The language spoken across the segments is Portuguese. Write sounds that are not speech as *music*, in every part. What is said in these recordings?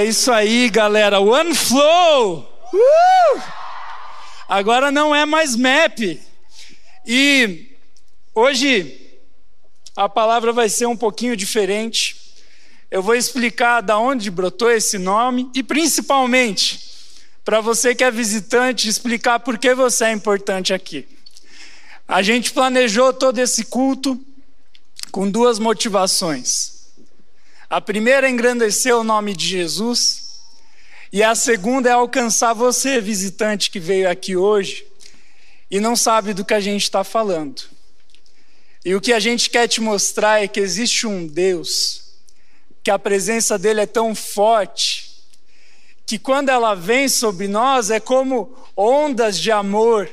É isso aí, galera. One Flow! Uh! Agora não é mais MAP. E hoje a palavra vai ser um pouquinho diferente. Eu vou explicar da onde brotou esse nome e principalmente para você que é visitante explicar por que você é importante aqui. A gente planejou todo esse culto com duas motivações. A primeira é engrandecer o nome de Jesus, e a segunda é alcançar você, visitante que veio aqui hoje e não sabe do que a gente está falando. E o que a gente quer te mostrar é que existe um Deus, que a presença dele é tão forte, que quando ela vem sobre nós é como ondas de amor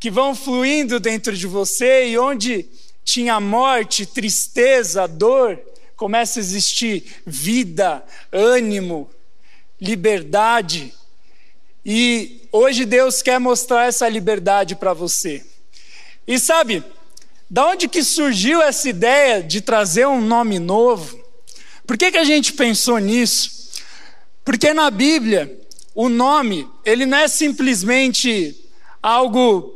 que vão fluindo dentro de você e onde tinha morte, tristeza, dor, começa a existir vida, ânimo, liberdade. E hoje Deus quer mostrar essa liberdade para você. E sabe, da onde que surgiu essa ideia de trazer um nome novo? Por que, que a gente pensou nisso? Porque na Bíblia, o nome, ele não é simplesmente algo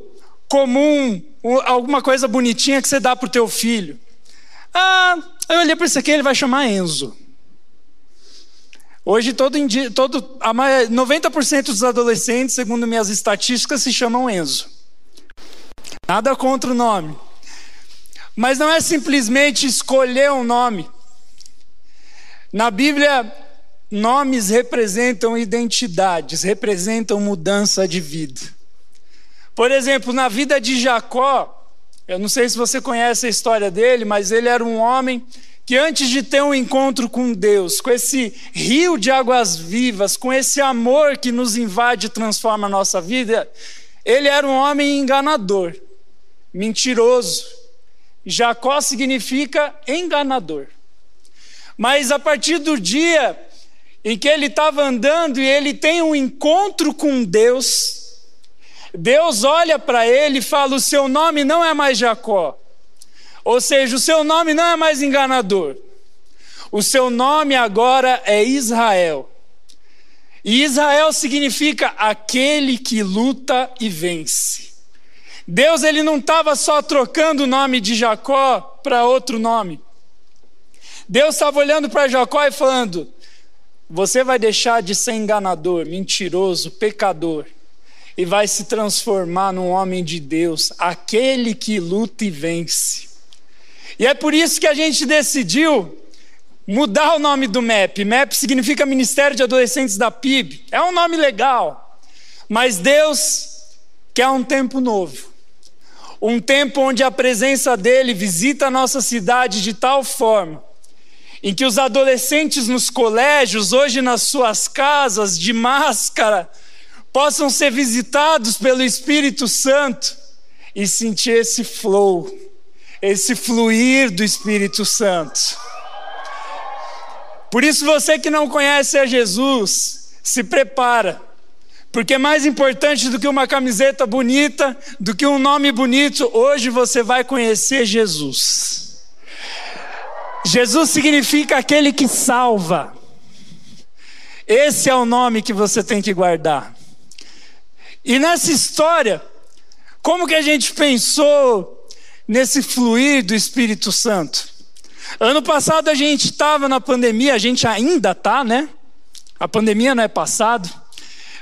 comum, alguma coisa bonitinha que você dá para o teu filho. Ah, eu olhei para isso aqui, ele vai chamar Enzo. Hoje, todo, todo, a 90% dos adolescentes, segundo minhas estatísticas, se chamam Enzo. Nada contra o nome. Mas não é simplesmente escolher um nome. Na Bíblia, nomes representam identidades, representam mudança de vida. Por exemplo, na vida de Jacó, eu não sei se você conhece a história dele, mas ele era um homem que antes de ter um encontro com Deus, com esse rio de águas vivas, com esse amor que nos invade e transforma a nossa vida, ele era um homem enganador, mentiroso. Jacó significa enganador. Mas a partir do dia em que ele estava andando e ele tem um encontro com Deus, Deus olha para ele e fala: O seu nome não é mais Jacó. Ou seja, o seu nome não é mais enganador. O seu nome agora é Israel. E Israel significa aquele que luta e vence. Deus ele não estava só trocando o nome de Jacó para outro nome. Deus estava olhando para Jacó e falando: Você vai deixar de ser enganador, mentiroso, pecador e vai se transformar num homem de Deus, aquele que luta e vence. E é por isso que a gente decidiu mudar o nome do MEP. MEP significa Ministério de Adolescentes da PIB. É um nome legal, mas Deus quer um tempo novo. Um tempo onde a presença dele visita a nossa cidade de tal forma em que os adolescentes nos colégios, hoje nas suas casas, de máscara, possam ser visitados pelo Espírito Santo e sentir esse flow, esse fluir do Espírito Santo. Por isso, você que não conhece a Jesus, se prepara, porque mais importante do que uma camiseta bonita, do que um nome bonito, hoje você vai conhecer Jesus. Jesus significa aquele que salva. Esse é o nome que você tem que guardar. E nessa história, como que a gente pensou nesse fluir do Espírito Santo? Ano passado a gente estava na pandemia, a gente ainda está, né? A pandemia não é passado,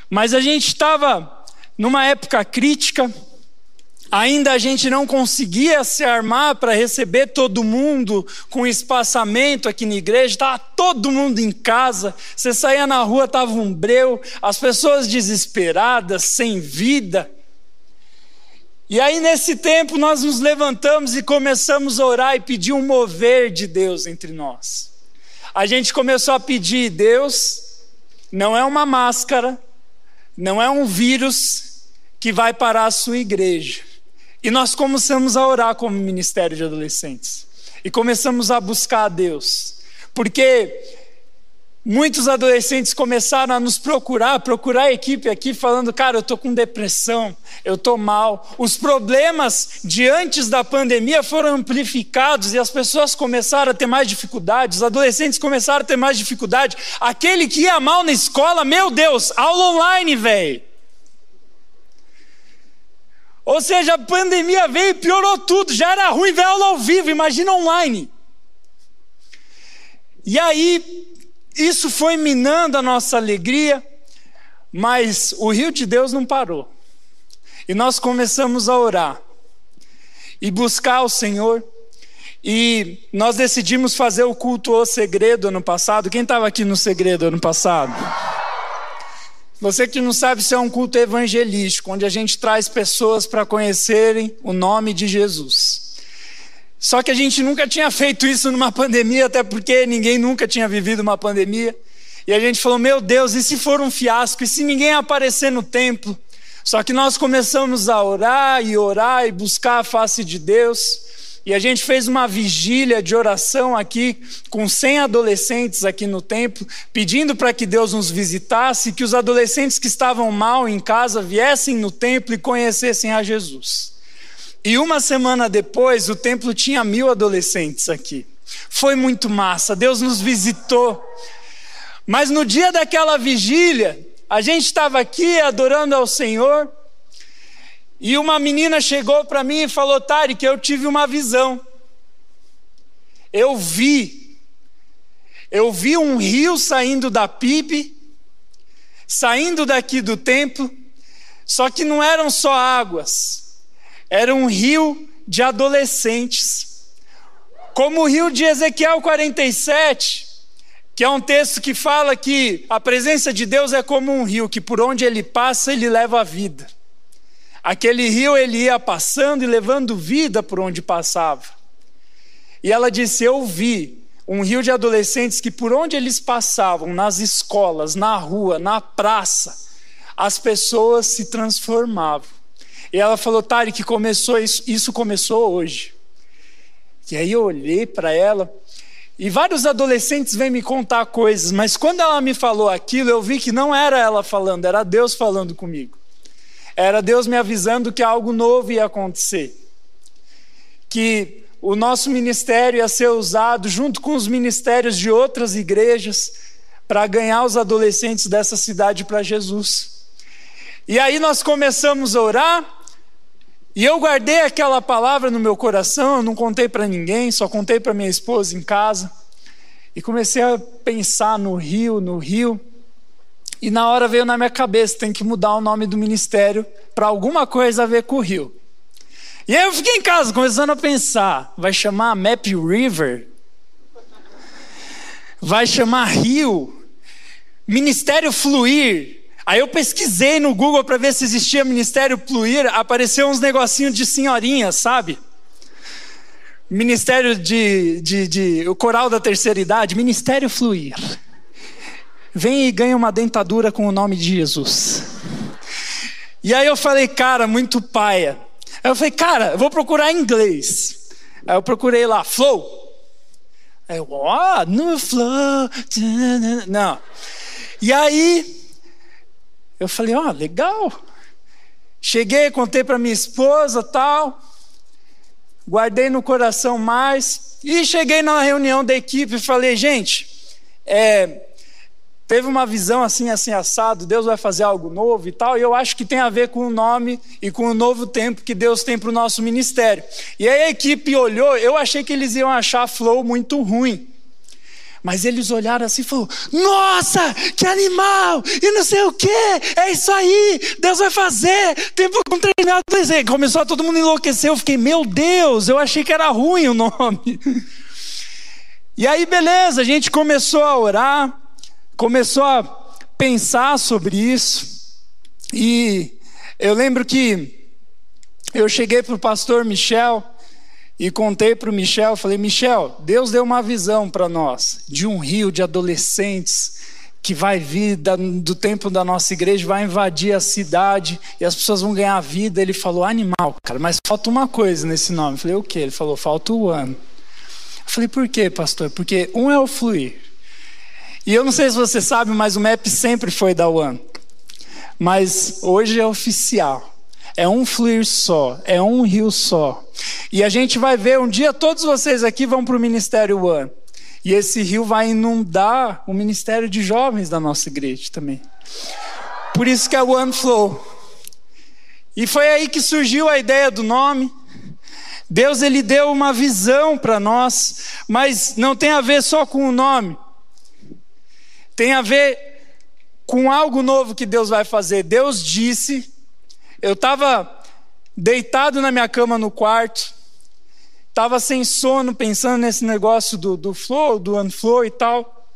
mas a gente estava numa época crítica Ainda a gente não conseguia se armar para receber todo mundo com espaçamento aqui na igreja, estava todo mundo em casa, você saía na rua, estava um breu, as pessoas desesperadas, sem vida. E aí, nesse tempo, nós nos levantamos e começamos a orar e pedir um mover de Deus entre nós. A gente começou a pedir, Deus, não é uma máscara, não é um vírus que vai parar a sua igreja. E nós começamos a orar como ministério de adolescentes. E começamos a buscar a Deus. Porque Muitos adolescentes começaram a nos procurar, procurar a equipe aqui, falando: cara, eu estou com depressão, eu estou mal. Os problemas de antes da pandemia foram amplificados e as pessoas começaram a ter mais dificuldades, os adolescentes começaram a ter mais dificuldade. Aquele que ia mal na escola, meu Deus, aula online, velho. Ou seja, a pandemia veio e piorou tudo, já era ruim ver aula ao vivo, imagina online. E aí, isso foi minando a nossa alegria, mas o rio de Deus não parou. E nós começamos a orar e buscar o Senhor. E nós decidimos fazer o culto ao segredo ano passado. Quem estava aqui no segredo ano passado? Você que não sabe se é um culto evangelístico, onde a gente traz pessoas para conhecerem o nome de Jesus. Só que a gente nunca tinha feito isso numa pandemia, até porque ninguém nunca tinha vivido uma pandemia. E a gente falou: meu Deus, e se for um fiasco? E se ninguém aparecer no templo? Só que nós começamos a orar e orar e buscar a face de Deus. E a gente fez uma vigília de oração aqui com 100 adolescentes aqui no templo, pedindo para que Deus nos visitasse, que os adolescentes que estavam mal em casa viessem no templo e conhecessem a Jesus. E uma semana depois, o templo tinha mil adolescentes aqui. Foi muito massa, Deus nos visitou. Mas no dia daquela vigília, a gente estava aqui adorando ao Senhor, e uma menina chegou para mim e falou: Tari, que eu tive uma visão. Eu vi, eu vi um rio saindo da pipe, saindo daqui do templo, só que não eram só águas, era um rio de adolescentes. Como o rio de Ezequiel 47, que é um texto que fala que a presença de Deus é como um rio, que por onde ele passa, ele leva a vida. Aquele rio ele ia passando e levando vida por onde passava. E ela disse: Eu vi um rio de adolescentes que por onde eles passavam, nas escolas, na rua, na praça, as pessoas se transformavam. E ela falou, Tari, que começou isso, isso começou hoje. E aí eu olhei para ela, e vários adolescentes vêm me contar coisas, mas quando ela me falou aquilo, eu vi que não era ela falando, era Deus falando comigo. Era Deus me avisando que algo novo ia acontecer. Que o nosso ministério ia ser usado junto com os ministérios de outras igrejas para ganhar os adolescentes dessa cidade para Jesus. E aí nós começamos a orar, e eu guardei aquela palavra no meu coração, eu não contei para ninguém, só contei para minha esposa em casa. E comecei a pensar no rio, no rio. E na hora veio na minha cabeça, tem que mudar o nome do ministério para alguma coisa a ver com o rio. E aí eu fiquei em casa começando a pensar, vai chamar Map River? Vai chamar Rio? Ministério Fluir? Aí eu pesquisei no Google para ver se existia Ministério Fluir, apareceu uns negocinhos de senhorinha, sabe? Ministério de, de, de, o coral da terceira idade, Ministério Fluir. Vem e ganha uma dentadura com o nome de Jesus. E aí eu falei, cara, muito paia. Aí eu falei, cara, eu vou procurar inglês. Aí eu procurei lá, flow. Aí eu, ó, oh, no flow. Não. E aí eu falei, ó, oh, legal. Cheguei, contei para minha esposa, tal. Guardei no coração mais. E cheguei na reunião da equipe e falei, gente, é, teve uma visão assim, assim, assado, Deus vai fazer algo novo e tal, e eu acho que tem a ver com o nome e com o novo tempo que Deus tem para o nosso ministério. E aí a equipe olhou, eu achei que eles iam achar a Flow muito ruim. Mas eles olharam assim e falaram: Nossa, que animal! E não sei o que, é isso aí, Deus vai fazer, tempo com treinado. Começou a todo mundo enlouquecer. Eu fiquei: Meu Deus, eu achei que era ruim o nome. *laughs* E aí, beleza, a gente começou a orar, começou a pensar sobre isso. E eu lembro que eu cheguei para o pastor Michel e contei para o Michel, falei, Michel, Deus deu uma visão para nós de um rio de adolescentes que vai vir da, do tempo da nossa igreja, vai invadir a cidade e as pessoas vão ganhar vida. Ele falou, animal, cara, mas falta uma coisa nesse nome. Eu falei, o quê? Ele falou, falta o ano. Eu falei, por quê, pastor? Porque um é o fluir E eu não sei se você sabe, mas o MEP sempre foi da One. Mas hoje é oficial. É um fluir só, é um rio só. E a gente vai ver, um dia todos vocês aqui vão para o Ministério One. E esse rio vai inundar o ministério de jovens da nossa igreja também. Por isso que é One Flow. E foi aí que surgiu a ideia do nome. Deus ele deu uma visão para nós, mas não tem a ver só com o nome. Tem a ver com algo novo que Deus vai fazer. Deus disse, eu estava deitado na minha cama no quarto, estava sem sono, pensando nesse negócio do, do flow, do unflow e tal.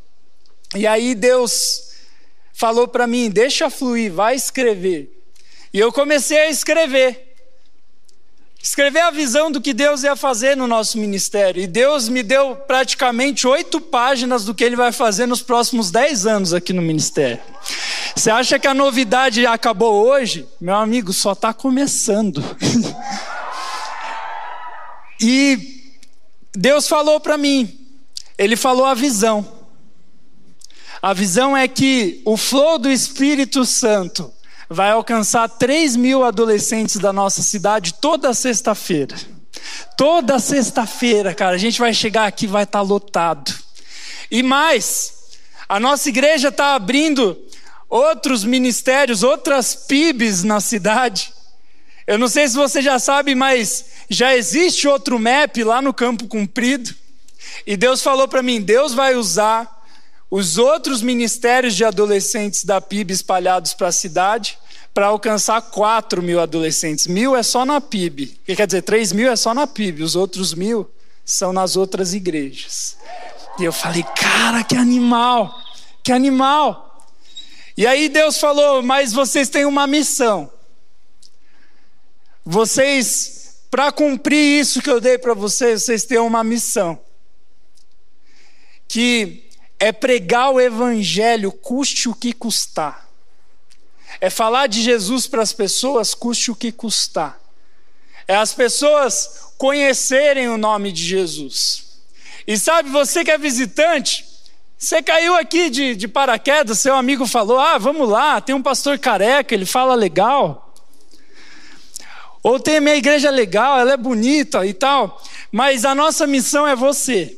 E aí Deus falou para mim: deixa fluir, vai escrever. E eu comecei a escrever. Escrever a visão do que Deus ia fazer no nosso ministério. E Deus me deu praticamente oito páginas do que Ele vai fazer nos próximos dez anos aqui no ministério. Você acha que a novidade acabou hoje? Meu amigo, só está começando. *laughs* e Deus falou para mim, Ele falou a visão. A visão é que o flow do Espírito Santo vai alcançar 3 mil adolescentes da nossa cidade toda sexta-feira. Toda sexta-feira, cara, a gente vai chegar aqui vai estar tá lotado. E mais, a nossa igreja está abrindo outros ministérios, outras PIBs na cidade. Eu não sei se você já sabe, mas já existe outro MEP lá no Campo Comprido. E Deus falou para mim: Deus vai usar os outros ministérios de adolescentes da PIB espalhados para a cidade para alcançar 4 mil adolescentes. Mil é só na PIB. Que quer dizer, 3 mil é só na PIB. Os outros mil são nas outras igrejas. E eu falei, cara, que animal! Que animal! E aí Deus falou, mas vocês têm uma missão. Vocês, para cumprir isso que eu dei para vocês, vocês têm uma missão. Que é pregar o evangelho, custe o que custar. É falar de Jesus para as pessoas, custe o que custar. É as pessoas conhecerem o nome de Jesus. E sabe, você que é visitante, você caiu aqui de, de paraquedas, seu amigo falou: ah, vamos lá, tem um pastor careca, ele fala legal. Ou tem a minha igreja legal, ela é bonita e tal. Mas a nossa missão é você.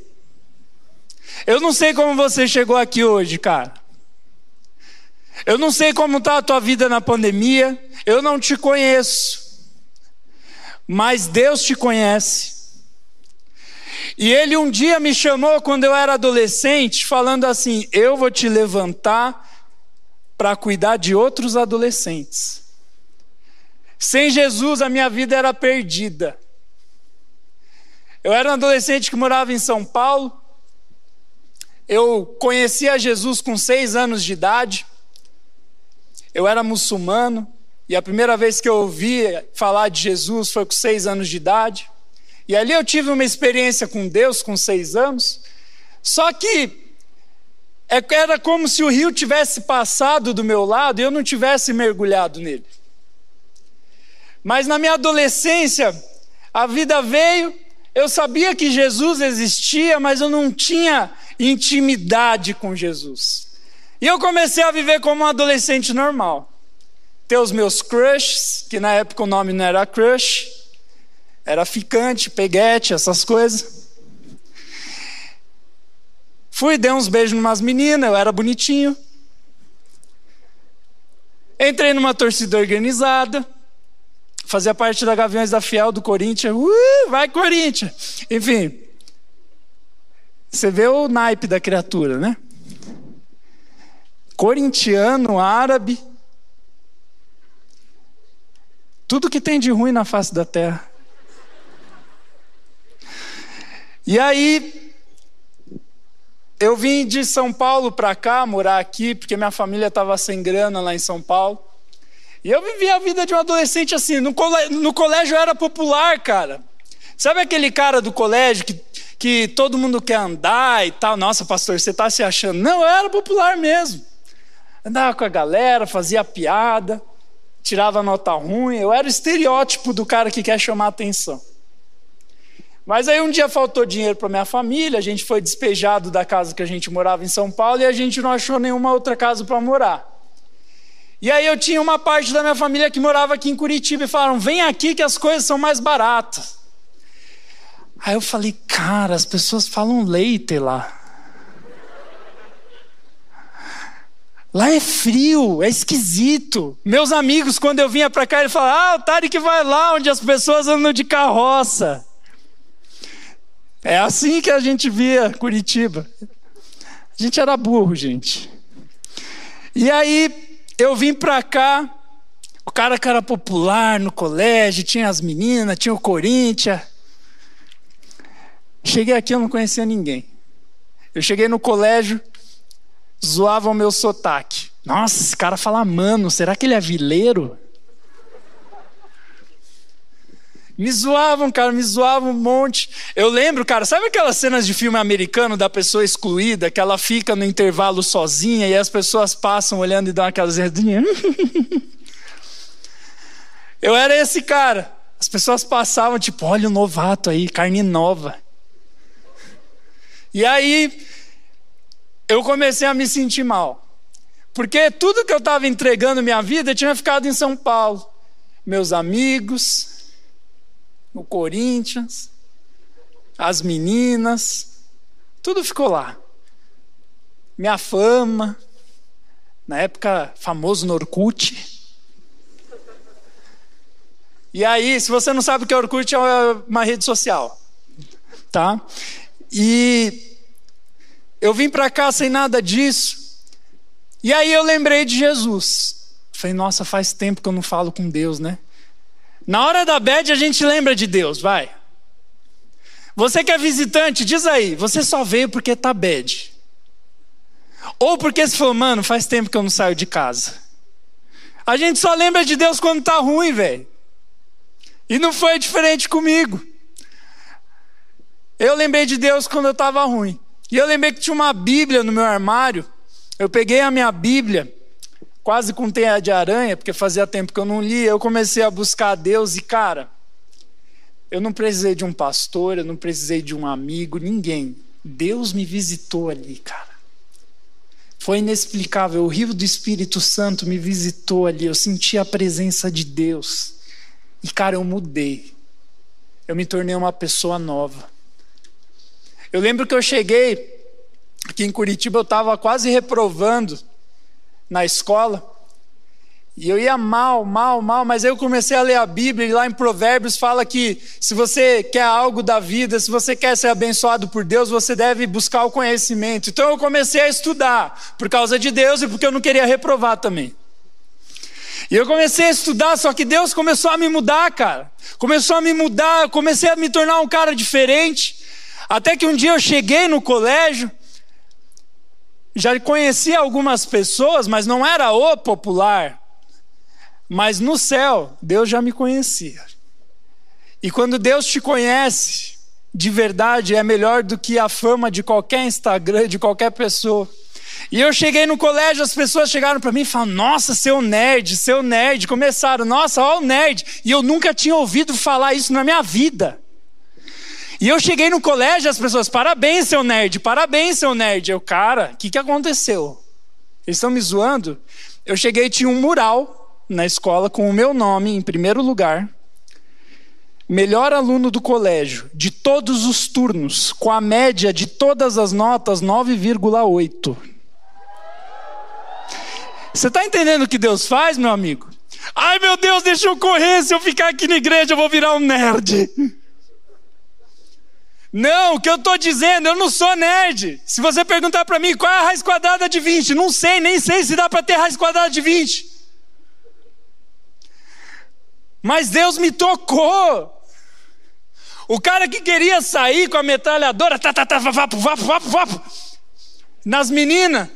Eu não sei como você chegou aqui hoje, cara. Eu não sei como está a tua vida na pandemia, eu não te conheço, mas Deus te conhece. E Ele um dia me chamou quando eu era adolescente, falando assim: Eu vou te levantar para cuidar de outros adolescentes. Sem Jesus, a minha vida era perdida. Eu era um adolescente que morava em São Paulo, eu conhecia Jesus com seis anos de idade. Eu era muçulmano e a primeira vez que eu ouvi falar de Jesus foi com seis anos de idade. E ali eu tive uma experiência com Deus com seis anos. Só que é, era como se o rio tivesse passado do meu lado e eu não tivesse mergulhado nele. Mas na minha adolescência, a vida veio, eu sabia que Jesus existia, mas eu não tinha intimidade com Jesus. E eu comecei a viver como um adolescente normal. Ter os meus crushes, que na época o nome não era crush, era ficante, peguete, essas coisas. Fui, dei uns beijos numas meninas, eu era bonitinho. Entrei numa torcida organizada, fazia parte da Gaviões da Fiel do Corinthians. Uh, vai Corinthians! Enfim, você vê o naipe da criatura, né? Corintiano, árabe. Tudo que tem de ruim na face da terra. E aí, eu vim de São Paulo para cá, morar aqui, porque minha família estava sem grana lá em São Paulo. E eu vivi a vida de um adolescente assim. No colégio, no colégio eu era popular, cara. Sabe aquele cara do colégio que que todo mundo quer andar e tal. Nossa, pastor, você está se achando? Não, eu era popular mesmo. Andava com a galera, fazia piada, tirava nota ruim. Eu era o estereótipo do cara que quer chamar atenção. Mas aí um dia faltou dinheiro para minha família, a gente foi despejado da casa que a gente morava em São Paulo e a gente não achou nenhuma outra casa para morar. E aí eu tinha uma parte da minha família que morava aqui em Curitiba e falaram: vem aqui que as coisas são mais baratas. Aí eu falei, cara, as pessoas falam leite lá. Lá é frio, é esquisito. Meus amigos, quando eu vinha para cá, eles falavam: Ah, o Tarek vai lá onde as pessoas andam de carroça. É assim que a gente via Curitiba. A gente era burro, gente. E aí eu vim para cá, o cara que era popular no colégio, tinha as meninas, tinha o Corinthians. Cheguei aqui, eu não conhecia ninguém. Eu cheguei no colégio, zoavam o meu sotaque. Nossa, esse cara fala mano, será que ele é vileiro? Me zoavam, cara, me zoavam um monte. Eu lembro, cara, sabe aquelas cenas de filme americano da pessoa excluída, que ela fica no intervalo sozinha e as pessoas passam olhando e dão aquelas redinhas? *laughs* Eu era esse cara. As pessoas passavam, tipo, olha o novato aí, carne nova. E aí, eu comecei a me sentir mal. Porque tudo que eu estava entregando minha vida tinha ficado em São Paulo. Meus amigos, o Corinthians, as meninas, tudo ficou lá. Minha fama, na época famoso no Orkut. E aí, se você não sabe o que é Orkut, é uma rede social, tá? E eu vim para cá sem nada disso. E aí eu lembrei de Jesus. Falei, nossa, faz tempo que eu não falo com Deus, né? Na hora da bed a gente lembra de Deus, vai. Você que é visitante, diz aí, você só veio porque tá bad. Ou porque você falou, mano, faz tempo que eu não saio de casa. A gente só lembra de Deus quando tá ruim, velho. E não foi diferente comigo. Eu lembrei de Deus quando eu estava ruim. E eu lembrei que tinha uma Bíblia no meu armário. Eu peguei a minha Bíblia, quase com teia de aranha, porque fazia tempo que eu não lia. Eu comecei a buscar a Deus e, cara, eu não precisei de um pastor, eu não precisei de um amigo, ninguém. Deus me visitou ali, cara. Foi inexplicável. O rio do Espírito Santo me visitou ali. Eu senti a presença de Deus. E, cara, eu mudei. Eu me tornei uma pessoa nova. Eu lembro que eu cheguei aqui em Curitiba, eu estava quase reprovando na escola. E eu ia mal, mal, mal, mas aí eu comecei a ler a Bíblia e lá em Provérbios fala que se você quer algo da vida, se você quer ser abençoado por Deus, você deve buscar o conhecimento. Então eu comecei a estudar por causa de Deus e porque eu não queria reprovar também. E eu comecei a estudar, só que Deus começou a me mudar, cara. Começou a me mudar, comecei a me tornar um cara diferente. Até que um dia eu cheguei no colégio, já conhecia algumas pessoas, mas não era o popular. Mas no céu, Deus já me conhecia. E quando Deus te conhece, de verdade, é melhor do que a fama de qualquer Instagram, de qualquer pessoa. E eu cheguei no colégio, as pessoas chegaram para mim e falaram: Nossa, seu nerd, seu nerd. Começaram, Nossa, ó o nerd. E eu nunca tinha ouvido falar isso na minha vida. E eu cheguei no colégio, as pessoas, parabéns, seu nerd, parabéns, seu nerd. Eu, cara, o que, que aconteceu? Eles estão me zoando? Eu cheguei e tinha um mural na escola com o meu nome em primeiro lugar. Melhor aluno do colégio, de todos os turnos, com a média de todas as notas 9,8. Você está entendendo o que Deus faz, meu amigo? Ai meu Deus, deixa eu correr, se eu ficar aqui na igreja eu vou virar um nerd. Não, o que eu estou dizendo, eu não sou nerd. Se você perguntar para mim qual é a raiz quadrada de 20, não sei, nem sei se dá para ter raiz quadrada de 20. Mas Deus me tocou. O cara que queria sair com a metralhadora, tá, tá, tá, vapo, vapo, vapo, vapo, nas meninas.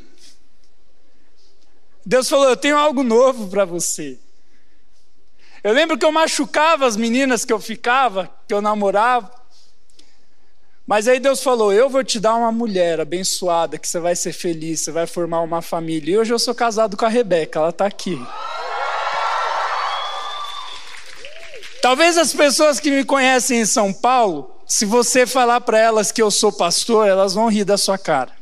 Deus falou: Eu tenho algo novo para você. Eu lembro que eu machucava as meninas que eu ficava, que eu namorava. Mas aí Deus falou: Eu vou te dar uma mulher abençoada, que você vai ser feliz, você vai formar uma família. E hoje eu sou casado com a Rebeca, ela está aqui. Talvez as pessoas que me conhecem em São Paulo se você falar para elas que eu sou pastor, elas vão rir da sua cara.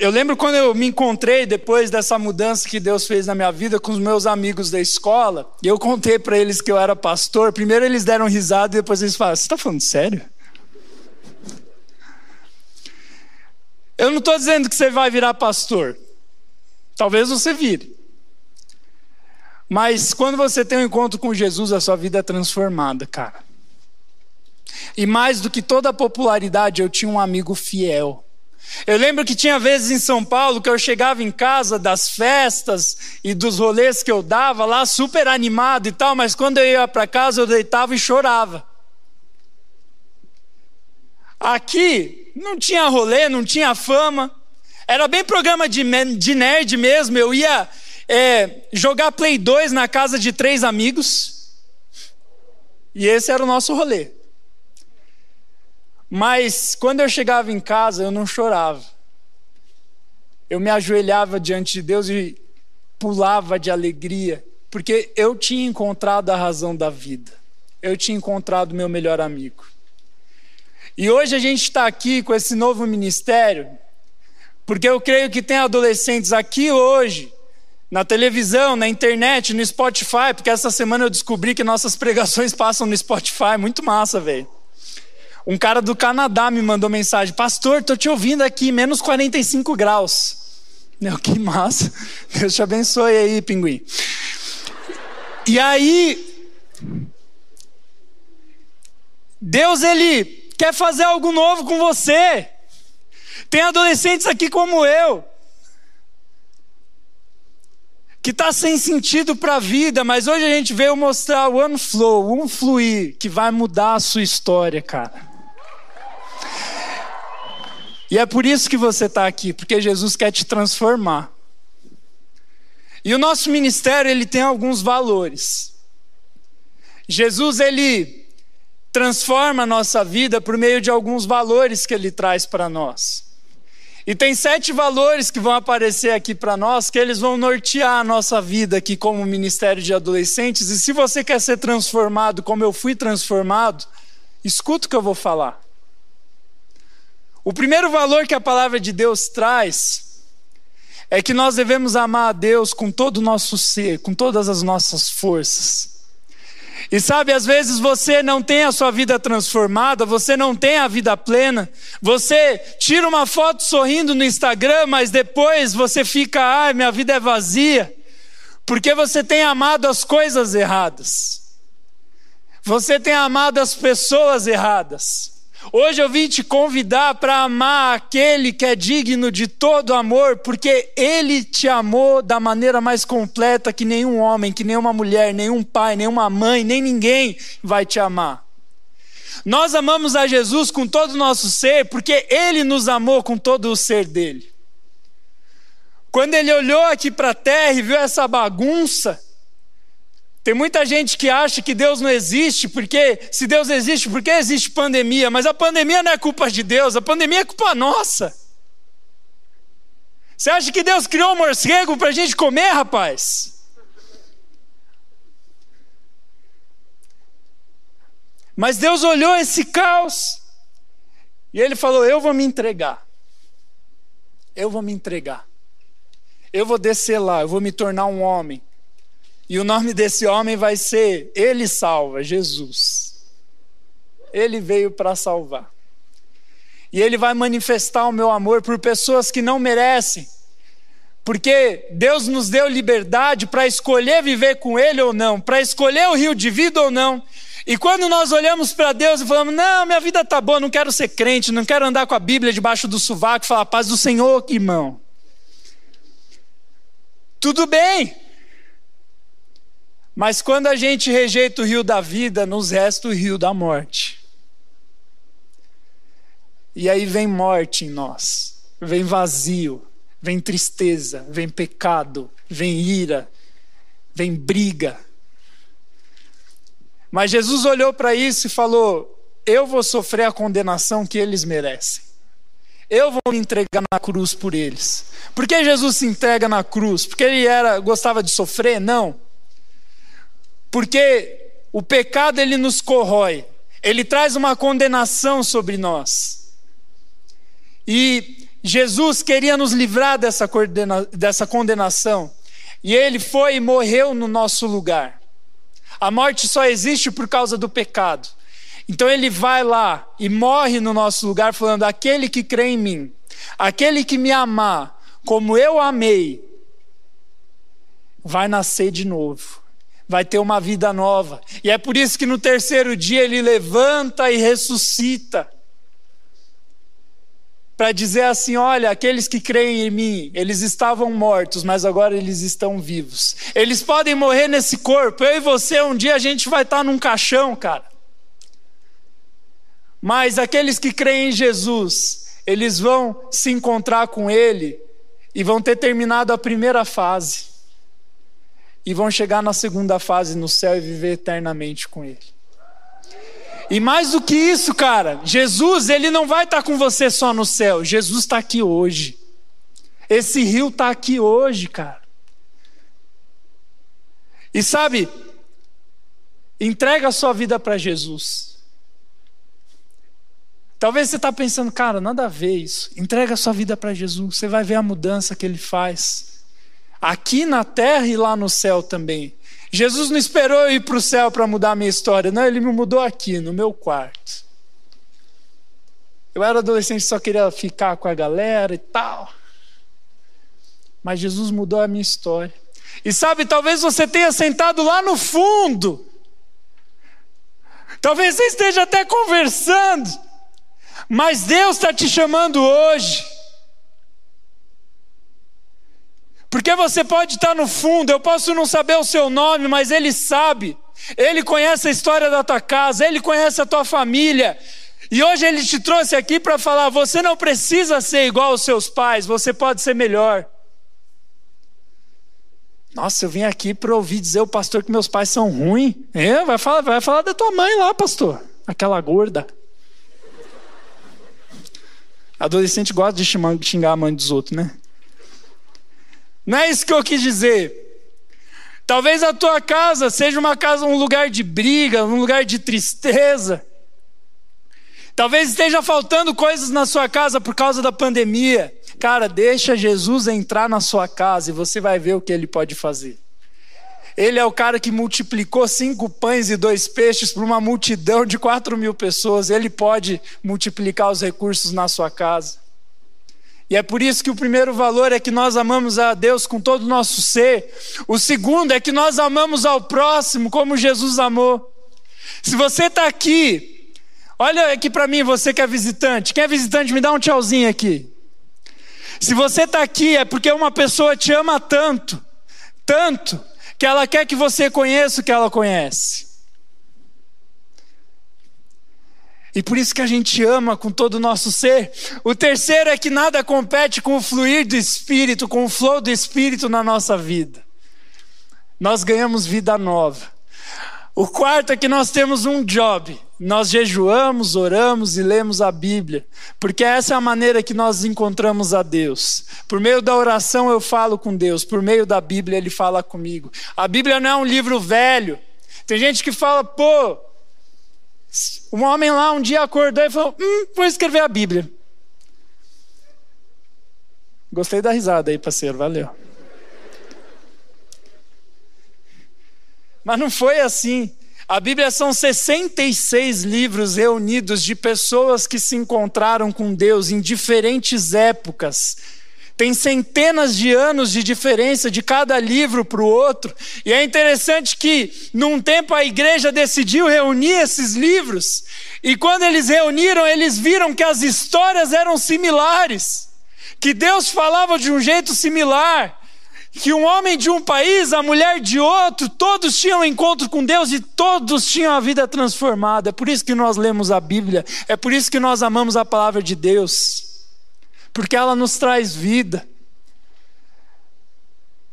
Eu lembro quando eu me encontrei depois dessa mudança que Deus fez na minha vida com os meus amigos da escola, e eu contei para eles que eu era pastor. Primeiro eles deram risada e depois eles falaram: Você está falando sério? Eu não estou dizendo que você vai virar pastor. Talvez você vire. Mas quando você tem um encontro com Jesus, a sua vida é transformada, cara. E mais do que toda a popularidade, eu tinha um amigo fiel. Eu lembro que tinha vezes em São Paulo que eu chegava em casa das festas e dos rolês que eu dava lá, super animado e tal, mas quando eu ia para casa eu deitava e chorava. Aqui não tinha rolê, não tinha fama, era bem programa de, de nerd mesmo. Eu ia é, jogar Play 2 na casa de três amigos, e esse era o nosso rolê. Mas quando eu chegava em casa, eu não chorava. Eu me ajoelhava diante de Deus e pulava de alegria, porque eu tinha encontrado a razão da vida. Eu tinha encontrado meu melhor amigo. E hoje a gente está aqui com esse novo ministério, porque eu creio que tem adolescentes aqui hoje, na televisão, na internet, no Spotify, porque essa semana eu descobri que nossas pregações passam no Spotify, muito massa, velho. Um cara do Canadá me mandou mensagem: Pastor, tô te ouvindo aqui, menos 45 graus. Meu, que massa. *laughs* Deus te abençoe aí, pinguim. E aí, Deus, ele quer fazer algo novo com você. Tem adolescentes aqui como eu, que está sem sentido para a vida, mas hoje a gente veio mostrar o One Flow, um fluir, que vai mudar a sua história, cara. E é por isso que você está aqui, porque Jesus quer te transformar. E o nosso ministério ele tem alguns valores. Jesus ele transforma a nossa vida por meio de alguns valores que ele traz para nós. E tem sete valores que vão aparecer aqui para nós, que eles vão nortear a nossa vida aqui como ministério de adolescentes. E se você quer ser transformado como eu fui transformado, escuta o que eu vou falar. O primeiro valor que a palavra de Deus traz é que nós devemos amar a Deus com todo o nosso ser, com todas as nossas forças. E sabe, às vezes você não tem a sua vida transformada, você não tem a vida plena, você tira uma foto sorrindo no Instagram, mas depois você fica, ai, minha vida é vazia, porque você tem amado as coisas erradas, você tem amado as pessoas erradas. Hoje eu vim te convidar para amar aquele que é digno de todo amor, porque ele te amou da maneira mais completa que nenhum homem, que nenhuma mulher, nenhum pai, nenhuma mãe, nem ninguém vai te amar. Nós amamos a Jesus com todo o nosso ser, porque ele nos amou com todo o ser dele. Quando ele olhou aqui para a terra e viu essa bagunça, tem muita gente que acha que Deus não existe, porque se Deus existe, por que existe pandemia? Mas a pandemia não é culpa de Deus, a pandemia é culpa nossa. Você acha que Deus criou um morcego para a gente comer, rapaz? Mas Deus olhou esse caos e ele falou: Eu vou me entregar. Eu vou me entregar. Eu vou descer lá, eu vou me tornar um homem. E o nome desse homem vai ser Ele salva, Jesus. Ele veio para salvar. E ele vai manifestar o meu amor por pessoas que não merecem. Porque Deus nos deu liberdade para escolher viver com Ele ou não, para escolher o rio de vida ou não. E quando nós olhamos para Deus e falamos, não, minha vida tá boa, não quero ser crente, não quero andar com a Bíblia debaixo do sovaco e falar paz do Senhor, irmão. Tudo bem, mas quando a gente rejeita o rio da vida, nos resta o rio da morte. E aí vem morte em nós, vem vazio, vem tristeza, vem pecado, vem ira, vem briga. Mas Jesus olhou para isso e falou: Eu vou sofrer a condenação que eles merecem. Eu vou me entregar na cruz por eles. Por que Jesus se entrega na cruz? Porque ele era gostava de sofrer? Não. Porque o pecado ele nos corrói, ele traz uma condenação sobre nós. E Jesus queria nos livrar dessa, dessa condenação, e ele foi e morreu no nosso lugar. A morte só existe por causa do pecado. Então ele vai lá e morre no nosso lugar, falando: aquele que crê em mim, aquele que me amar, como eu amei, vai nascer de novo, vai ter uma vida nova. E é por isso que no terceiro dia ele levanta e ressuscita. Para dizer assim: olha, aqueles que creem em mim, eles estavam mortos, mas agora eles estão vivos. Eles podem morrer nesse corpo, eu e você, um dia a gente vai estar num caixão, cara. Mas aqueles que creem em Jesus, eles vão se encontrar com Ele e vão ter terminado a primeira fase e vão chegar na segunda fase no céu e viver eternamente com Ele. E mais do que isso, cara, Jesus, ele não vai estar com você só no céu, Jesus está aqui hoje. Esse rio está aqui hoje, cara. E sabe, entrega a sua vida para Jesus. Talvez você está pensando, cara, nada a ver isso. Entrega a sua vida para Jesus, você vai ver a mudança que ele faz aqui na terra e lá no céu também. Jesus não esperou eu ir para o céu para mudar a minha história, não, ele me mudou aqui, no meu quarto. Eu era adolescente, só queria ficar com a galera e tal. Mas Jesus mudou a minha história. E sabe, talvez você tenha sentado lá no fundo. Talvez você esteja até conversando. Mas Deus está te chamando hoje Porque você pode estar no fundo, eu posso não saber o seu nome, mas Ele sabe. Ele conhece a história da tua casa, Ele conhece a tua família. E hoje Ele te trouxe aqui para falar: você não precisa ser igual aos seus pais, você pode ser melhor. Nossa, eu vim aqui para ouvir dizer o pastor que meus pais são ruins. É, vai falar, vai falar da tua mãe lá, pastor. Aquela gorda. Adolescente gosta de xingar a mãe dos outros, né? Não é isso que eu quis dizer. Talvez a tua casa seja uma casa, um lugar de briga, um lugar de tristeza. Talvez esteja faltando coisas na sua casa por causa da pandemia. Cara, deixa Jesus entrar na sua casa e você vai ver o que ele pode fazer. Ele é o cara que multiplicou cinco pães e dois peixes para uma multidão de quatro mil pessoas. Ele pode multiplicar os recursos na sua casa. E é por isso que o primeiro valor é que nós amamos a Deus com todo o nosso ser. O segundo é que nós amamos ao próximo como Jesus amou. Se você está aqui, olha aqui para mim, você que é visitante. Quem é visitante, me dá um tchauzinho aqui. Se você está aqui é porque uma pessoa te ama tanto, tanto, que ela quer que você conheça o que ela conhece. E por isso que a gente ama com todo o nosso ser. O terceiro é que nada compete com o fluir do Espírito, com o flow do Espírito na nossa vida. Nós ganhamos vida nova. O quarto é que nós temos um job. Nós jejuamos, oramos e lemos a Bíblia, porque essa é a maneira que nós encontramos a Deus. Por meio da oração eu falo com Deus, por meio da Bíblia ele fala comigo. A Bíblia não é um livro velho. Tem gente que fala, pô, um homem lá um dia acordou e falou: Hum, vou escrever a Bíblia. Gostei da risada aí, parceiro, valeu. Mas não foi assim. A Bíblia são 66 livros reunidos de pessoas que se encontraram com Deus em diferentes épocas tem centenas de anos de diferença de cada livro para o outro. E é interessante que, num tempo, a igreja decidiu reunir esses livros. E quando eles reuniram, eles viram que as histórias eram similares. Que Deus falava de um jeito similar. Que um homem de um país, a mulher de outro, todos tinham encontro com Deus e todos tinham a vida transformada. É por isso que nós lemos a Bíblia. É por isso que nós amamos a palavra de Deus porque ela nos traz vida.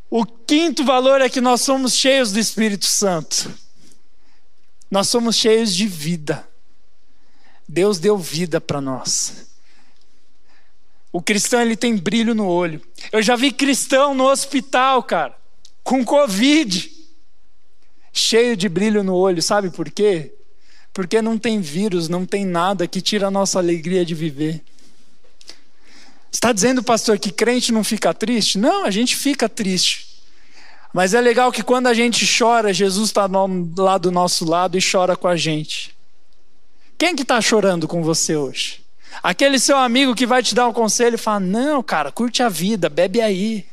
O quinto valor é que nós somos cheios do Espírito Santo. Nós somos cheios de vida. Deus deu vida para nós. O cristão ele tem brilho no olho. Eu já vi cristão no hospital, cara, com Covid, cheio de brilho no olho, sabe por quê? Porque não tem vírus, não tem nada que tira a nossa alegria de viver. Está dizendo, pastor, que crente não fica triste? Não, a gente fica triste. Mas é legal que quando a gente chora, Jesus está lá do nosso lado e chora com a gente. Quem que está chorando com você hoje? Aquele seu amigo que vai te dar um conselho e fala: Não, cara, curte a vida, bebe aí.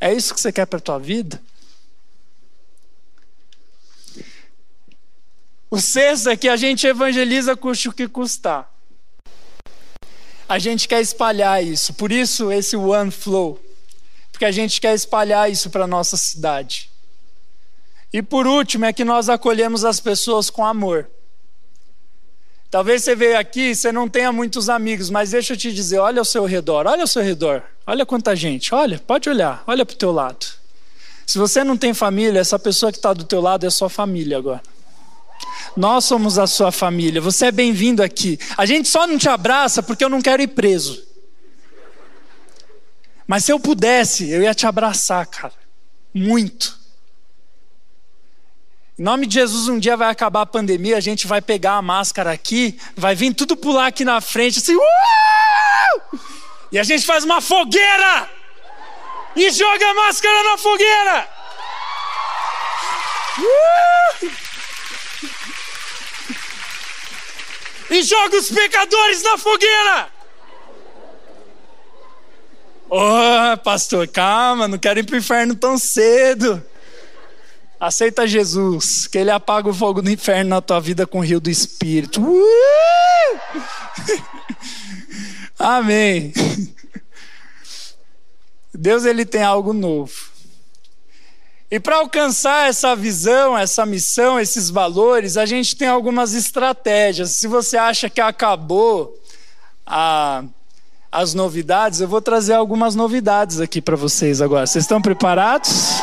É isso que você quer para a tua vida? O sexto é que a gente evangeliza custe o que custar. A gente quer espalhar isso, por isso esse One Flow, porque a gente quer espalhar isso para nossa cidade. E por último é que nós acolhemos as pessoas com amor. Talvez você veja aqui e você não tenha muitos amigos, mas deixa eu te dizer, olha ao seu redor, olha ao seu redor, olha quanta gente, olha, pode olhar, olha para o teu lado. Se você não tem família, essa pessoa que está do teu lado é sua família agora. Nós somos a sua família. Você é bem-vindo aqui. A gente só não te abraça porque eu não quero ir preso. Mas se eu pudesse, eu ia te abraçar, cara. Muito. Em nome de Jesus, um dia vai acabar a pandemia, a gente vai pegar a máscara aqui, vai vir tudo pular aqui na frente, assim, e a gente faz uma fogueira e joga a máscara na fogueira. E joga os pecadores na fogueira. Oh, pastor, calma, não quero ir para o inferno tão cedo. Aceita Jesus, que Ele apaga o fogo do inferno na tua vida com o rio do Espírito. Uh! *laughs* Amém. Deus ele tem algo novo. E para alcançar essa visão, essa missão, esses valores, a gente tem algumas estratégias. Se você acha que acabou a, as novidades, eu vou trazer algumas novidades aqui para vocês agora. Vocês estão preparados?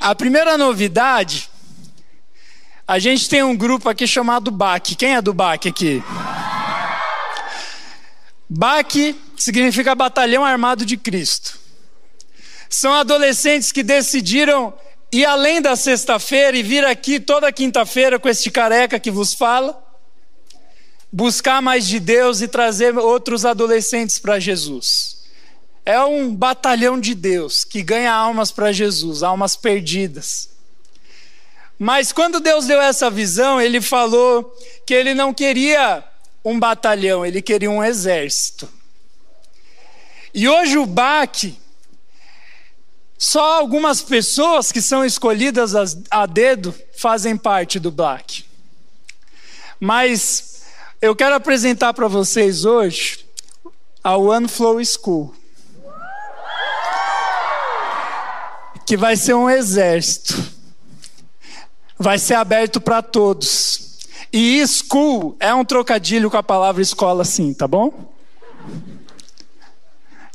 A primeira novidade, a gente tem um grupo aqui chamado BAC. Quem é do BAC aqui? BAC significa Batalhão Armado de Cristo. São adolescentes que decidiram ir além da sexta-feira e vir aqui toda quinta-feira com este careca que vos fala, buscar mais de Deus e trazer outros adolescentes para Jesus. É um batalhão de Deus que ganha almas para Jesus, almas perdidas. Mas quando Deus deu essa visão, ele falou que ele não queria um batalhão, ele queria um exército. E hoje o BAC só algumas pessoas que são escolhidas a dedo fazem parte do Black. Mas eu quero apresentar para vocês hoje a One Flow School. Que vai ser um exército. Vai ser aberto para todos. E school é um trocadilho com a palavra escola, sim, tá bom?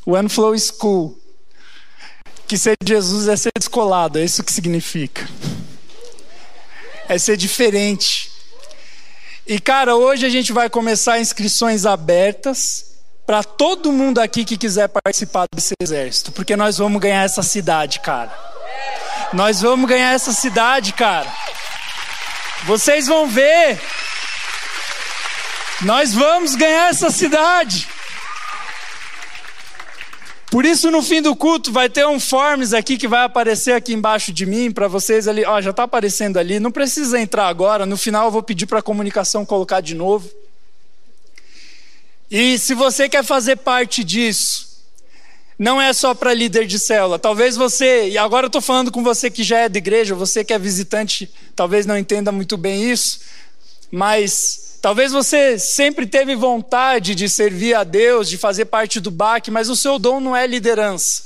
One Flow School que ser Jesus é ser descolado, é isso que significa. É ser diferente. E cara, hoje a gente vai começar inscrições abertas para todo mundo aqui que quiser participar desse exército, porque nós vamos ganhar essa cidade, cara. Nós vamos ganhar essa cidade, cara. Vocês vão ver. Nós vamos ganhar essa cidade. Por isso, no fim do culto, vai ter um forms aqui que vai aparecer aqui embaixo de mim para vocês ali. Ó, já está aparecendo ali. Não precisa entrar agora. No final, eu vou pedir para a comunicação colocar de novo. E se você quer fazer parte disso, não é só para líder de célula. Talvez você, e agora eu estou falando com você que já é da igreja, você que é visitante, talvez não entenda muito bem isso, mas Talvez você sempre teve vontade de servir a Deus, de fazer parte do BAC, mas o seu dom não é liderança.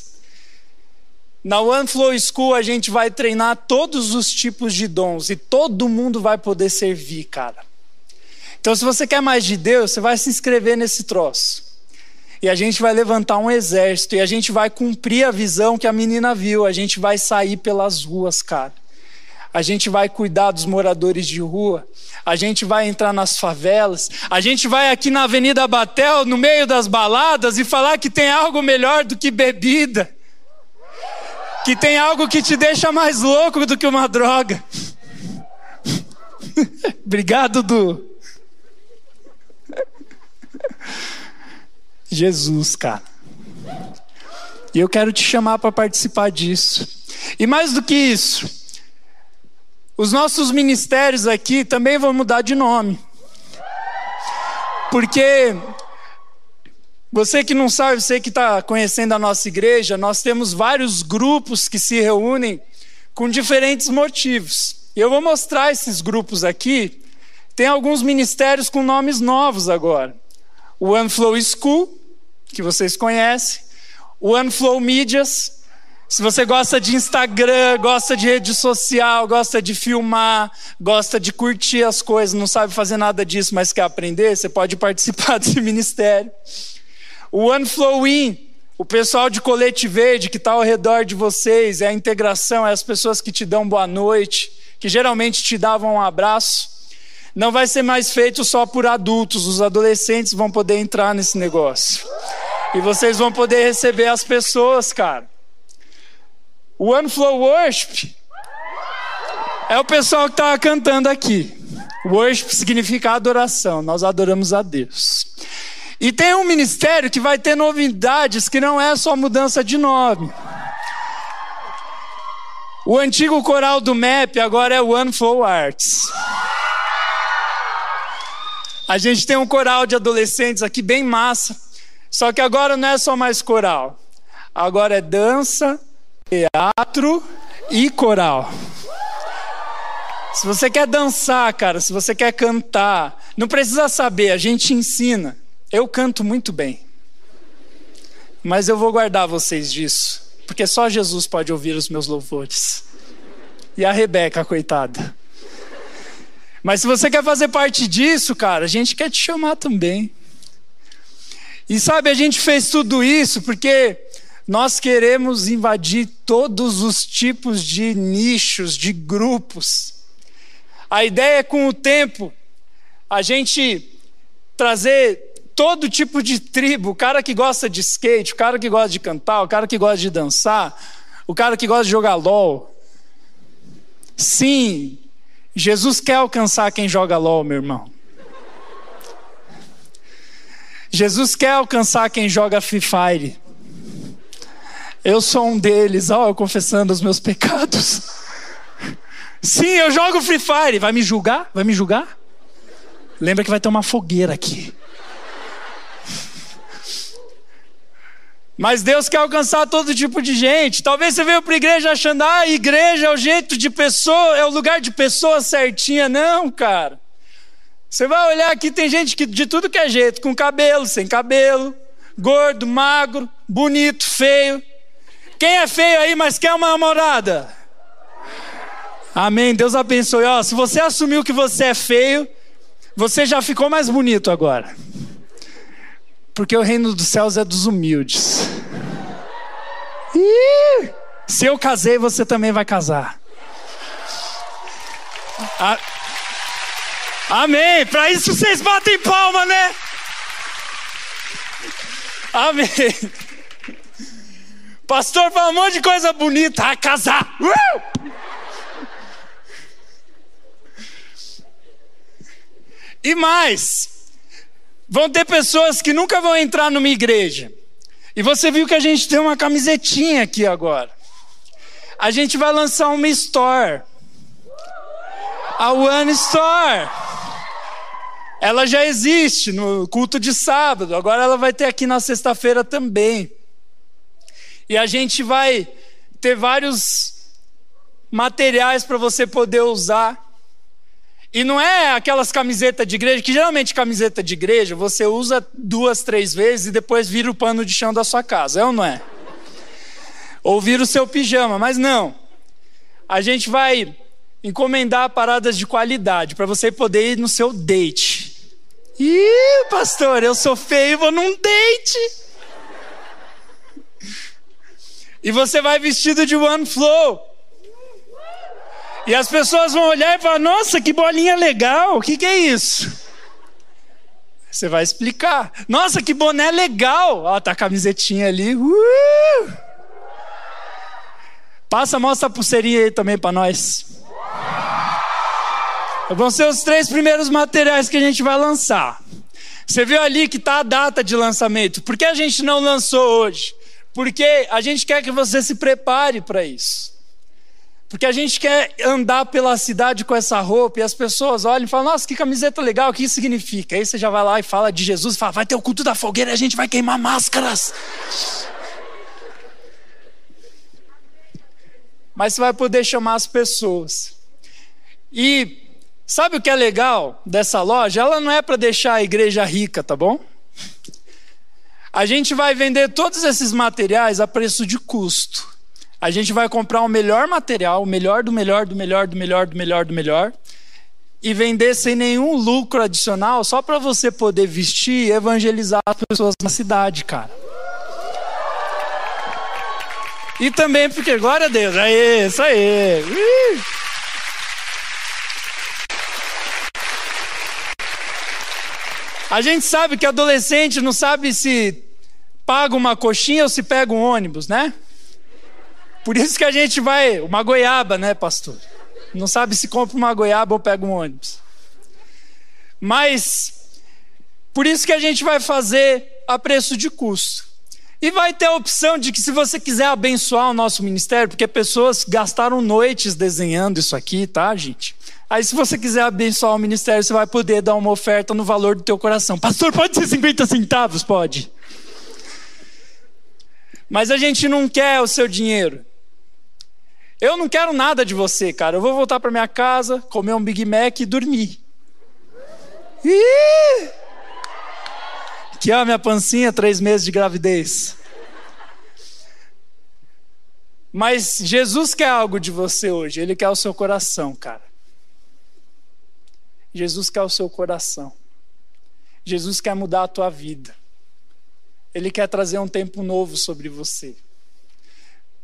Na One Flow School a gente vai treinar todos os tipos de dons e todo mundo vai poder servir, cara. Então, se você quer mais de Deus, você vai se inscrever nesse troço. E a gente vai levantar um exército e a gente vai cumprir a visão que a menina viu. A gente vai sair pelas ruas, cara a gente vai cuidar dos moradores de rua, a gente vai entrar nas favelas, a gente vai aqui na Avenida Batel, no meio das baladas, e falar que tem algo melhor do que bebida, que tem algo que te deixa mais louco do que uma droga. *laughs* Obrigado, Du. Jesus, cara. E eu quero te chamar para participar disso. E mais do que isso, os nossos ministérios aqui também vão mudar de nome. Porque você que não sabe, você que está conhecendo a nossa igreja, nós temos vários grupos que se reúnem com diferentes motivos. E eu vou mostrar esses grupos aqui. Tem alguns ministérios com nomes novos agora. O OneFlow School, que vocês conhecem. O OneFlow Medias. Se você gosta de Instagram, gosta de rede social, gosta de filmar, gosta de curtir as coisas, não sabe fazer nada disso, mas quer aprender, você pode participar *laughs* desse ministério. O OneFlow In, o pessoal de colete verde que está ao redor de vocês, é a integração, é as pessoas que te dão boa noite, que geralmente te davam um abraço. Não vai ser mais feito só por adultos, os adolescentes vão poder entrar nesse negócio. E vocês vão poder receber as pessoas, cara. O OneFlow Worship é o pessoal que estava cantando aqui. Worship significa adoração, nós adoramos a Deus. E tem um ministério que vai ter novidades que não é só mudança de nome. O antigo coral do MEP agora é One Flow Arts. A gente tem um coral de adolescentes aqui bem massa. Só que agora não é só mais coral. Agora é dança, teatro e coral. Se você quer dançar, cara, se você quer cantar, não precisa saber, a gente ensina. Eu canto muito bem. Mas eu vou guardar vocês disso. Porque só Jesus pode ouvir os meus louvores. E a Rebeca, coitada. Mas se você quer fazer parte disso, cara, a gente quer te chamar também. E sabe, a gente fez tudo isso porque nós queremos invadir todos os tipos de nichos, de grupos. A ideia é, com o tempo, a gente trazer todo tipo de tribo, o cara que gosta de skate, o cara que gosta de cantar, o cara que gosta de dançar, o cara que gosta de jogar LOL. Sim, Jesus quer alcançar quem joga LOL, meu irmão. Jesus quer alcançar quem joga Free Fire. Eu sou um deles, ó, eu confessando os meus pecados. Sim, eu jogo Free Fire. Vai me julgar? Vai me julgar? Lembra que vai ter uma fogueira aqui. Mas Deus quer alcançar todo tipo de gente. Talvez você veio para a igreja achando, ah, igreja é o jeito de pessoa, é o lugar de pessoa certinha. Não, cara. Você vai olhar aqui, tem gente que, de tudo que é jeito, com cabelo, sem cabelo, gordo, magro, bonito, feio. Quem é feio aí, mas quer uma namorada? Amém. Deus abençoe. Ó, se você assumiu que você é feio, você já ficou mais bonito agora. Porque o reino dos céus é dos humildes. Ih, se eu casei, você também vai casar. A... Amém. Para isso vocês batem palma, né? Amém. Pastor fala um monte de coisa bonita. A casar. Uh! E mais, Vão ter pessoas que nunca vão entrar numa igreja. E você viu que a gente tem uma camisetinha aqui agora. A gente vai lançar uma store. A One Store. Ela já existe no culto de sábado, agora ela vai ter aqui na sexta-feira também. E a gente vai ter vários materiais para você poder usar. E não é aquelas camisetas de igreja, que geralmente camiseta de igreja você usa duas, três vezes e depois vira o pano de chão da sua casa, é ou não é? Ou vira o seu pijama, mas não. A gente vai encomendar paradas de qualidade para você poder ir no seu date. Ih, pastor, eu sou feio, vou num date. E você vai vestido de one flow. E as pessoas vão olhar e falar: Nossa, que bolinha legal, o que, que é isso? Você vai explicar: Nossa, que boné legal. Ó, tá a camisetinha ali. Uh! Passa, mostra a pulseirinha aí também para nós. Vão ser os três primeiros materiais que a gente vai lançar. Você viu ali que está a data de lançamento. Por que a gente não lançou hoje? Porque a gente quer que você se prepare para isso. Porque a gente quer andar pela cidade com essa roupa e as pessoas olham e falam: Nossa, que camiseta legal, o que isso significa? Aí você já vai lá e fala de Jesus, fala: Vai ter o culto da fogueira e a gente vai queimar máscaras. Mas você vai poder chamar as pessoas. E sabe o que é legal dessa loja? Ela não é para deixar a igreja rica, tá bom? A gente vai vender todos esses materiais a preço de custo. A gente vai comprar o melhor material, o melhor do melhor, do melhor, do melhor, do melhor, do melhor, e vender sem nenhum lucro adicional, só para você poder vestir e evangelizar as pessoas na cidade, cara. E também porque, glória a Deus, aí, isso aí. A gente sabe que adolescente não sabe se paga uma coxinha ou se pega um ônibus, né? Por isso que a gente vai, uma goiaba, né, pastor? Não sabe se compra uma goiaba ou pega um ônibus. Mas, por isso que a gente vai fazer a preço de custo. E vai ter a opção de que, se você quiser abençoar o nosso ministério, porque pessoas gastaram noites desenhando isso aqui, tá, gente? Aí, se você quiser abençoar o ministério, você vai poder dar uma oferta no valor do teu coração. Pastor, pode ser 50 centavos? Pode. Mas a gente não quer o seu dinheiro. Eu não quero nada de você, cara. Eu vou voltar para minha casa, comer um Big Mac e dormir. Ih! Que é a minha pancinha, três meses de gravidez. Mas Jesus quer algo de você hoje. Ele quer o seu coração, cara. Jesus quer o seu coração. Jesus quer mudar a tua vida. Ele quer trazer um tempo novo sobre você.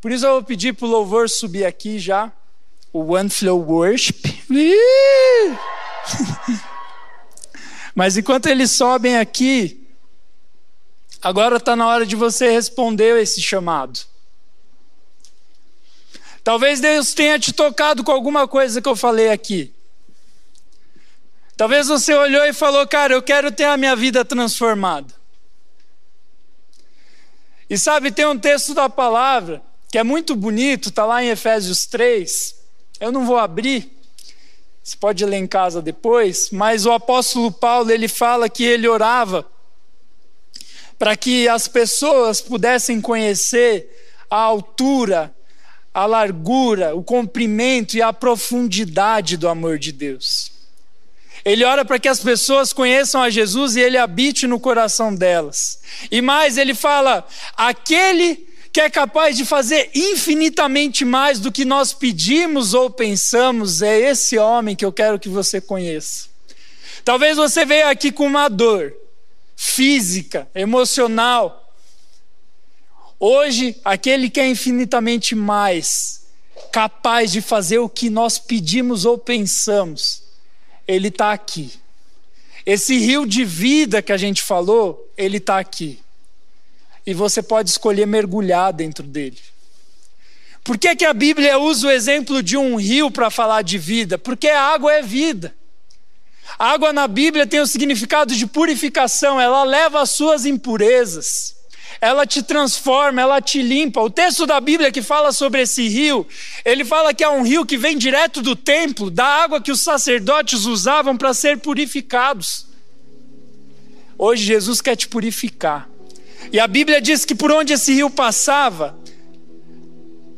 Por isso eu vou pedir para o louvor subir aqui já. O One Flow Worship. *laughs* Mas enquanto eles sobem aqui, agora está na hora de você responder esse chamado. Talvez Deus tenha te tocado com alguma coisa que eu falei aqui. Talvez você olhou e falou, cara, eu quero ter a minha vida transformada. E sabe, tem um texto da palavra que é muito bonito, está lá em Efésios 3. Eu não vou abrir, você pode ler em casa depois, mas o apóstolo Paulo ele fala que ele orava para que as pessoas pudessem conhecer a altura, a largura, o comprimento e a profundidade do amor de Deus. Ele ora para que as pessoas conheçam a Jesus e ele habite no coração delas. E mais, ele fala: aquele que é capaz de fazer infinitamente mais do que nós pedimos ou pensamos, é esse homem que eu quero que você conheça. Talvez você veja aqui com uma dor física, emocional. Hoje, aquele que é infinitamente mais capaz de fazer o que nós pedimos ou pensamos, ele está aqui. Esse rio de vida que a gente falou, ele está aqui e você pode escolher mergulhar dentro dele. Por que, que a Bíblia usa o exemplo de um rio para falar de vida? Porque a água é vida. A água na Bíblia tem o significado de purificação, ela leva as suas impurezas, ela te transforma, ela te limpa. O texto da Bíblia que fala sobre esse rio, ele fala que é um rio que vem direto do templo, da água que os sacerdotes usavam para ser purificados. Hoje Jesus quer te purificar. E a Bíblia diz que por onde esse rio passava,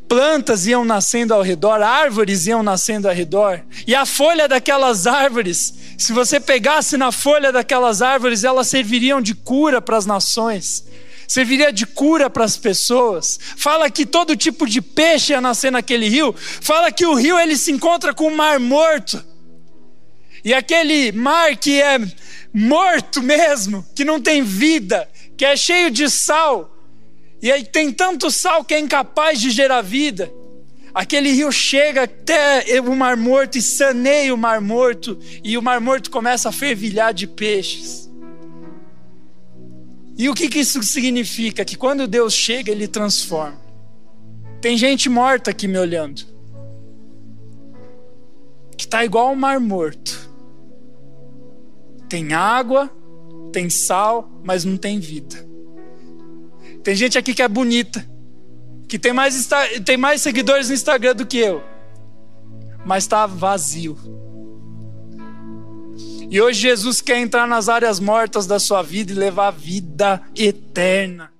plantas iam nascendo ao redor, árvores iam nascendo ao redor, e a folha daquelas árvores, se você pegasse na folha daquelas árvores, elas serviriam de cura para as nações, serviria de cura para as pessoas. Fala que todo tipo de peixe ia nascer naquele rio, fala que o rio ele se encontra com o mar morto. E aquele mar que é morto mesmo, que não tem vida, que é cheio de sal, e aí tem tanto sal que é incapaz de gerar vida. Aquele rio chega até o Mar Morto e saneia o Mar Morto, e o Mar Morto começa a fervilhar de peixes. E o que, que isso significa? Que quando Deus chega, Ele transforma. Tem gente morta aqui me olhando. Que está igual um mar morto. Tem água, tem sal, mas não tem vida. Tem gente aqui que é bonita, que tem mais, tem mais seguidores no Instagram do que eu, mas está vazio. E hoje Jesus quer entrar nas áreas mortas da sua vida e levar a vida eterna.